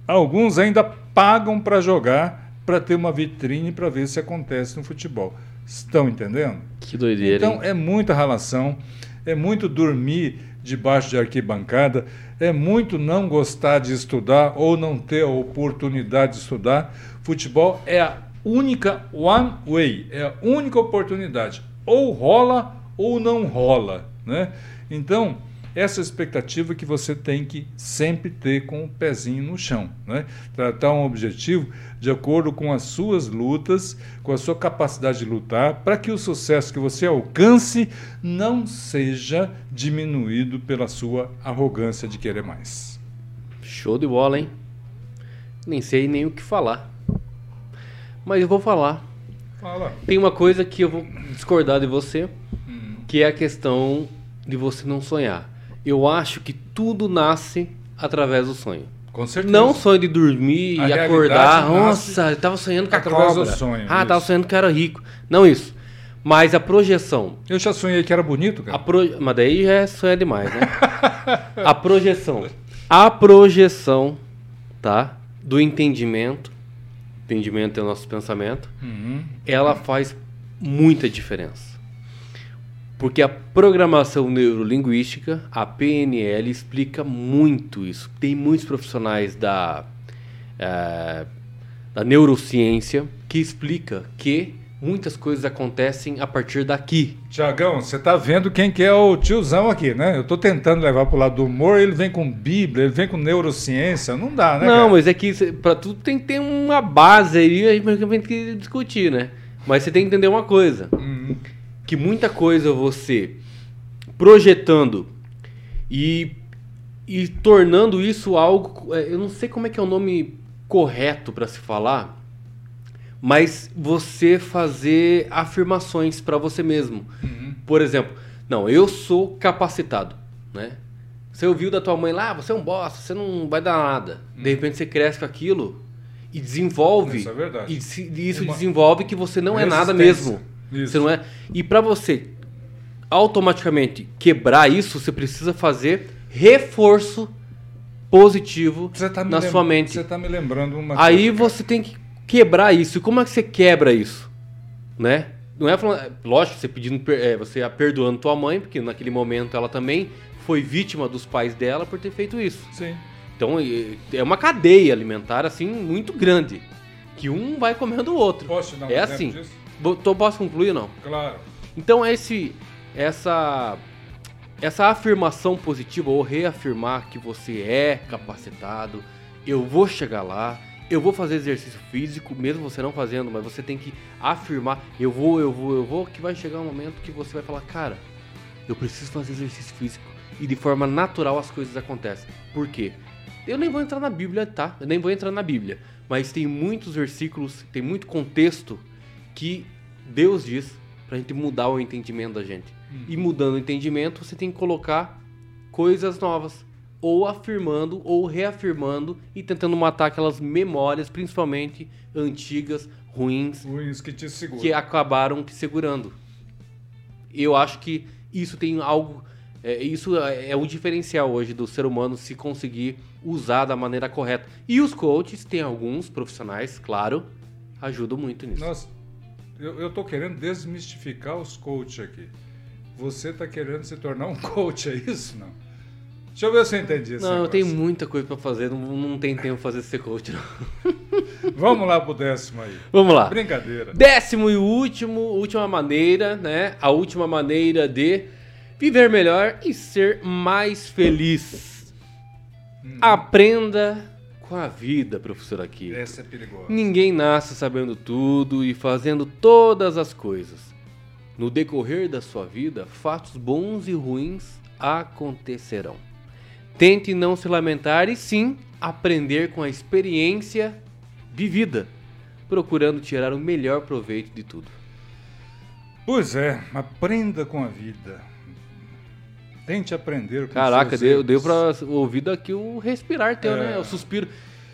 alguns ainda pagam para jogar para ter uma vitrine para ver se acontece no futebol. Estão entendendo? Que doideira. Então hein? é muita relação, é muito dormir debaixo de arquibancada, é muito não gostar de estudar ou não ter a oportunidade de estudar. Futebol é a única one way, é a única oportunidade. Ou rola ou não rola, né? Então, Essa expectativa que você tem que sempre ter com o pezinho no chão. Né? Tratar um objetivo de acordo com as suas lutas, com a sua capacidade de lutar, para que o sucesso que você alcance não seja diminuído pela sua arrogância de querer mais. Show de bola, hein? Nem sei nem o que falar. Mas eu vou falar. Fala. Tem uma coisa que eu vou discordar de você, Hum. que é a questão de você não sonhar. Eu acho que tudo nasce através do sonho. Com certeza. Não sonho de dormir A e acordar. Nossa, eu tava sonhando com a cobra. sonho, ah, tava isso. sonhando que era rico. Não isso. Mas a projeção. Eu já sonhei que era bonito, cara. pro... Mas daí já é sonho demais, né? a projeção. A projeção, tá? Do entendimento. Entendimento é o nosso pensamento. Uhum. ela faz muita diferença. Porque a programação neurolinguística, a PNL, explica muito isso. Tem muitos profissionais da, eh, da neurociência que explica que muitas coisas acontecem a partir daqui. Tiagão, você tá vendo quem que é o tiozão aqui, né? Eu tô tentando levar pro lado do humor, ele vem com Bíblia, ele vem com neurociência, não dá, né? Não, cara? mas é que pra tudo tem que ter uma base aí, a gente tem que discutir, né? Mas você tem que entender uma coisa. Uhum. Que muita coisa você projetando e, e tornando isso algo. é, Eu não sei como é que é o nome correto para se falar, mas você fazer afirmações para você mesmo. Uhum. Por exemplo, não, eu sou capacitado, né? Você ouviu da tua mãe lá, "Ah, você é um bosta, você não vai dar nada. De repente você cresce com aquilo e desenvolve. Isso é verdade. E se- e isso Uma- desenvolve que você não é nada mesmo. Isso. Você não é. E para você automaticamente quebrar isso, você precisa fazer reforço positivo tá na sua mente. Você tá me lembrando uma Aí coisa, você tem que quebrar isso. E como é que você quebra isso? Né? Não é falando, lógico, você pedindo, é, você a perdoando tua mãe, porque naquele momento ela também foi vítima dos pais dela por ter feito isso. Sim. Então é uma cadeia alimentar assim muito grande, que um vai comendo o outro. Posso dar um é assim. disso? Tô- Posso concluir ou não? Claro. Então esse essa essa afirmação positiva ou reafirmar que você é capacitado, eu vou chegar lá, eu vou fazer exercício físico, mesmo você não fazendo, mas você tem que afirmar, eu vou, eu vou, eu vou, que vai chegar um momento que você vai falar, cara, eu preciso fazer exercício físico e de forma natural as coisas acontecem. Por quê? Eu nem vou entrar na Bíblia, tá? Eu nem vou entrar na Bíblia, mas tem muitos versículos, tem muito contexto que Deus diz pra gente mudar o entendimento da gente. E mudando o entendimento, você tem que colocar coisas novas, ou afirmando ou reafirmando e tentando matar aquelas memórias, principalmente antigas, ruins, Ruins que te segura. que acabaram te segurando. Eu acho que isso tem algo. é, isso é é um diferencial hoje do ser humano se conseguir usar da maneira correta. E os coaches, tem alguns profissionais, claro, ajudam muito nisso. Nossa, eu, eu tô querendo desmistificar os coaches aqui. Você tá querendo se tornar um coach, é isso? Não. Deixa eu ver se eu entendi esse Não, eu negócio. tenho muita coisa pra fazer, não, não tem tempo fazer ser coach, não. Vamos lá pro décimo aí. Vamos lá. Brincadeira. Décimo e último, última maneira, né? A última maneira de viver melhor e ser mais feliz. Aprenda com a vida, professor aqui. Essa é perigosa. Ninguém nasce sabendo tudo e fazendo todas as coisas. No decorrer da sua vida, fatos bons e ruins acontecerão. Tente não se lamentar e sim aprender com a experiência vivida, procurando tirar o melhor proveito de tudo. Pois é, aprenda com a vida. Tente aprender com Caraca, deu, deu pra ouvir daqui o respirar teu, É. né? O suspiro.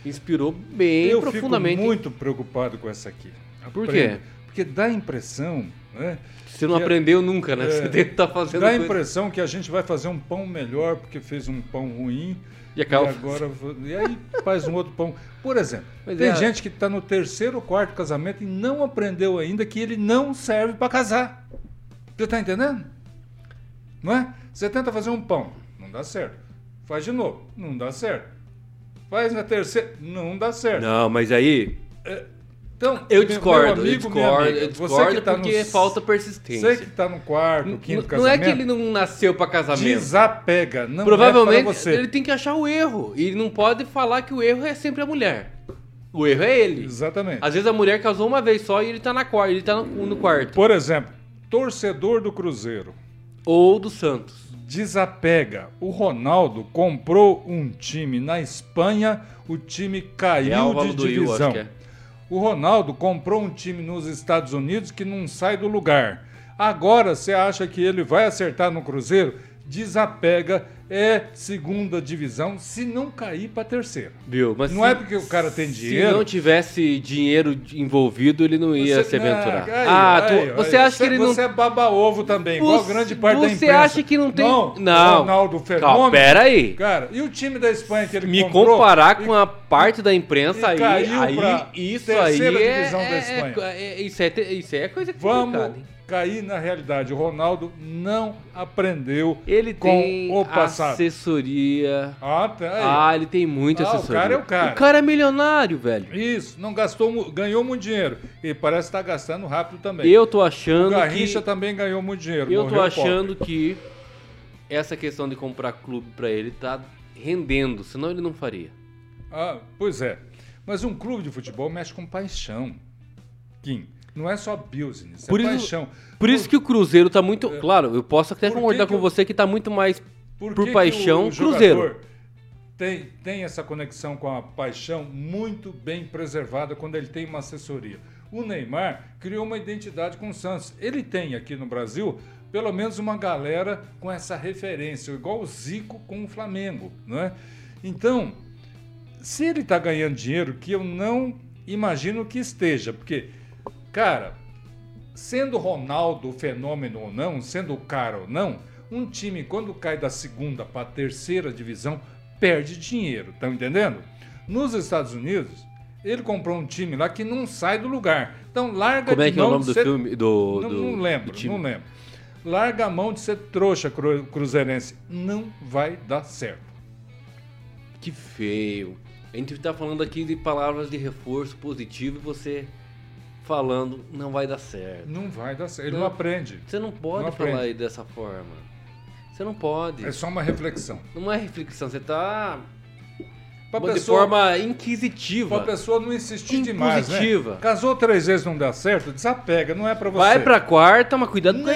Inspirou bem Eu profundamente. fico muito preocupado com essa aqui. Por Aprenda. quê? Porque dá a impressão, né? Você não aprendeu nunca, né? É. Você que estar fazendo Dá a coisa. impressão que a gente vai fazer um pão melhor porque fez um pão ruim. E acaba- agora e aí faz um outro pão. Por exemplo, Mas tem é- gente que está no terceiro ou quarto casamento e não aprendeu ainda que ele não serve para casar. Você está entendendo? Não é? Você tenta fazer um pão, não dá certo. Faz de novo, não dá certo. Faz na terceira, não dá certo. Não, mas aí. Então, Eu discordo, eu amigo, minha discordo, amiga, eu você discordo que tá porque no, falta Você persistência. que está no quarto, quinto não casamento. é que ele não nasceu pra casamento. Desapega, não Provavelmente é para você. ele tem que achar o erro. E ele não pode falar que o erro é sempre a mulher. O erro é ele. Exatamente. Às vezes a mulher casou uma vez só e ele tá na quarta, ele tá no, no quarto. Por exemplo, torcedor do Cruzeiro. Ou do Santos. Desapega. O Ronaldo comprou um time na Espanha, o time É caiu Álvaro de divisão. que é. O Ronaldo comprou um time nos Estados Unidos que não sai do lugar. Agora você acha que ele vai acertar no Cruzeiro? Desapega, é segunda divisão, se não cair para terceira. Viu? Mas Não se- é porque o cara tem Se dinheiro. não tivesse dinheiro envolvido, ele não ia Você- se aventurar. Não, aí, ah, tu- aí, você aí, acha que ele não. Você é baba-ovo também, igual Você- grande parte da você imprensa. acha que não tem- Não, Não. Ronaldo Fenômeno. Calma, pera aí. Cara, e o time da Espanha que ele Me comprou? comparar e- com a parte da imprensa e aí, aí isso aí é, divisão da é- Espanha. é- isso, é, isso é coisa Vamos complicada, hein? Cair na realidade. O Ronaldo não aprendeu Ele com tem o passado. assessoria. Ah, tá aí. Ah, ele tem muita Ah, o assessoria. cara é o cara. O cara é milionário, velho. Isso, não gastou, ganhou muito dinheiro. E parece estar gastando rápido também. Eu tô o achando Garrincha que também ganhou muito dinheiro. eu tô achando que essa questão de comprar clube pra ele tá rendendo, senão ele não faria. pobre. Ah, pois é. Mas um clube de futebol mexe com paixão. Kim, não é só business, Por é isso- paixão. Por isso que o Cruzeiro tá muito, claro, eu posso até Por concordar com o- você que tá muito mais Por, por paixão, o Cruzeiro. jogador Tem, tem essa conexão com a paixão muito bem preservada quando ele tem uma assessoria. O Neymar criou uma identidade com o Santos. Ele tem aqui no Brasil pelo menos uma galera com essa referência, igual o Zico com o Flamengo, não é? Então, se ele está ganhando dinheiro, que eu não imagino que esteja, porque, cara, sendo Ronaldo fenômeno ou não, sendo o cara ou não, um time quando cai da segunda para a terceira divisão perde dinheiro, tá entendendo? Nos Estados Unidos, ele comprou um time lá que não sai do lugar. Então larga Como é de que é o mão nome de do ser- filme do, não, do- não do lembro, time? não lembro. Larga a mão de ser trouxa cru- cruzeirense. Não vai dar certo. Que feio. A gente tá falando aqui de palavras de reforço positivo e você falando não vai dar certo. Não vai dar certo. Ele Não. não aprende. Você não pode Não falar aí dessa forma. Você não pode. É só uma reflexão. Não é reflexão, você tá Pra de pessoa, forma inquisitiva. pra pessoa não insistir demais, né? Impositiva. Casou três vezes não dá certo, desapega, não é pra você. Vai pra quarta, mas cuidado com a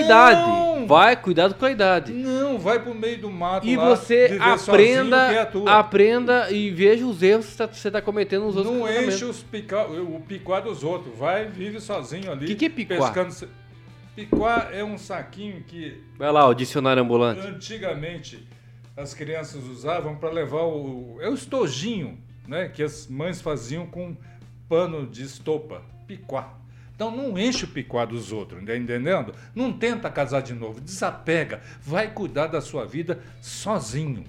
Não! Vai, cuidado com a idade. Não, vai pro meio do mato E lá, você aprenda, sozinho, é aprenda e veja os erros que você está cometendo nos outros Não enche os pica... o picuá dos outros. Vai, vive sozinho ali. Que que é picuá? Pescando... Picuá é um saquinho que Vai lá, o dicionário ambulante. antigamente as crianças usavam para levar o. É o estojinho, né? Que as mães faziam com pano de estopa. Picuá. Então não enche o picuá dos outros, entendendo? Não tenta casar de novo, desapega, vai cuidar da sua vida sozinho.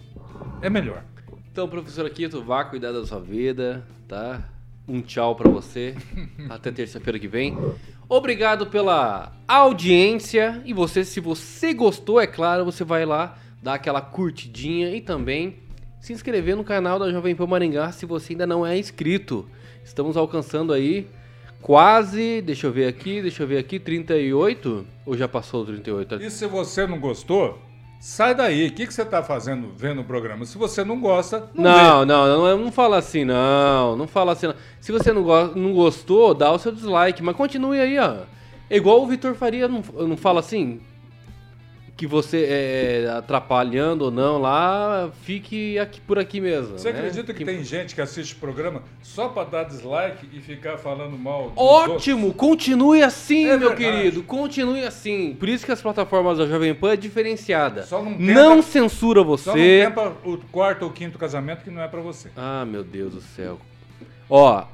É melhor. Então, professor Aquito, vá cuidar da sua vida, tá? Um tchau pra você. Até terça-feira que vem. Obrigado pela audiência. E você, se você gostou, é claro, você vai lá dar aquela curtidinha e também se inscrever no canal da Jovem Pan Maringá se você ainda não é inscrito. Estamos alcançando aí quase, deixa eu ver aqui, deixa eu ver aqui, 38 ou já passou o 38? E se você não gostou, sai daí. O que, que você está fazendo vendo o programa? Se você não gosta, não, Não, vê. não, não, não fala assim, não. Não fala assim, não. Se você não, go não gostou, dá o seu dislike, mas continue aí, ó. É igual o Vitor Faria não, não fala assim. Que você é atrapalhando ou não lá, fique aqui por aqui mesmo. Você né? acredita que, tem gente que assiste o programa só para dar dislike e ficar falando mal Ótimo! Continue assim, É meu verdade. querido. Continue assim. Por isso que as plataformas da Jovem Pan é diferenciada. Só não Não tenta- censura outros? Só não você. tempa o quarto ou quinto casamento que não é para você. Ah, meu Deus do céu. Ó,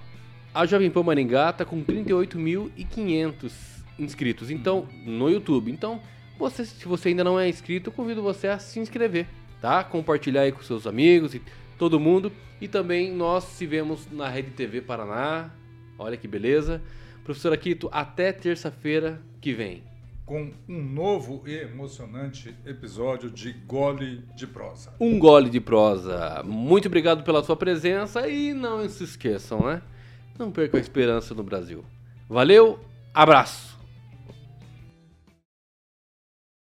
a Jovem Pan Maringá tá com 38.500 inscritos, então, no YouTube. Então, você, se você ainda não é inscrito, eu convido você a se inscrever, tá? Compartilhar aí com seus amigos e todo mundo. E também nós se vemos na Rede TV Paraná. Olha que beleza. Professor Aquito, até terça-feira que vem. Com um novo e emocionante episódio de Gole de Prosa. Um gole de prosa. Muito obrigado pela sua presença e não se esqueçam, né? não perca a esperança no Brasil. Valeu, abraço!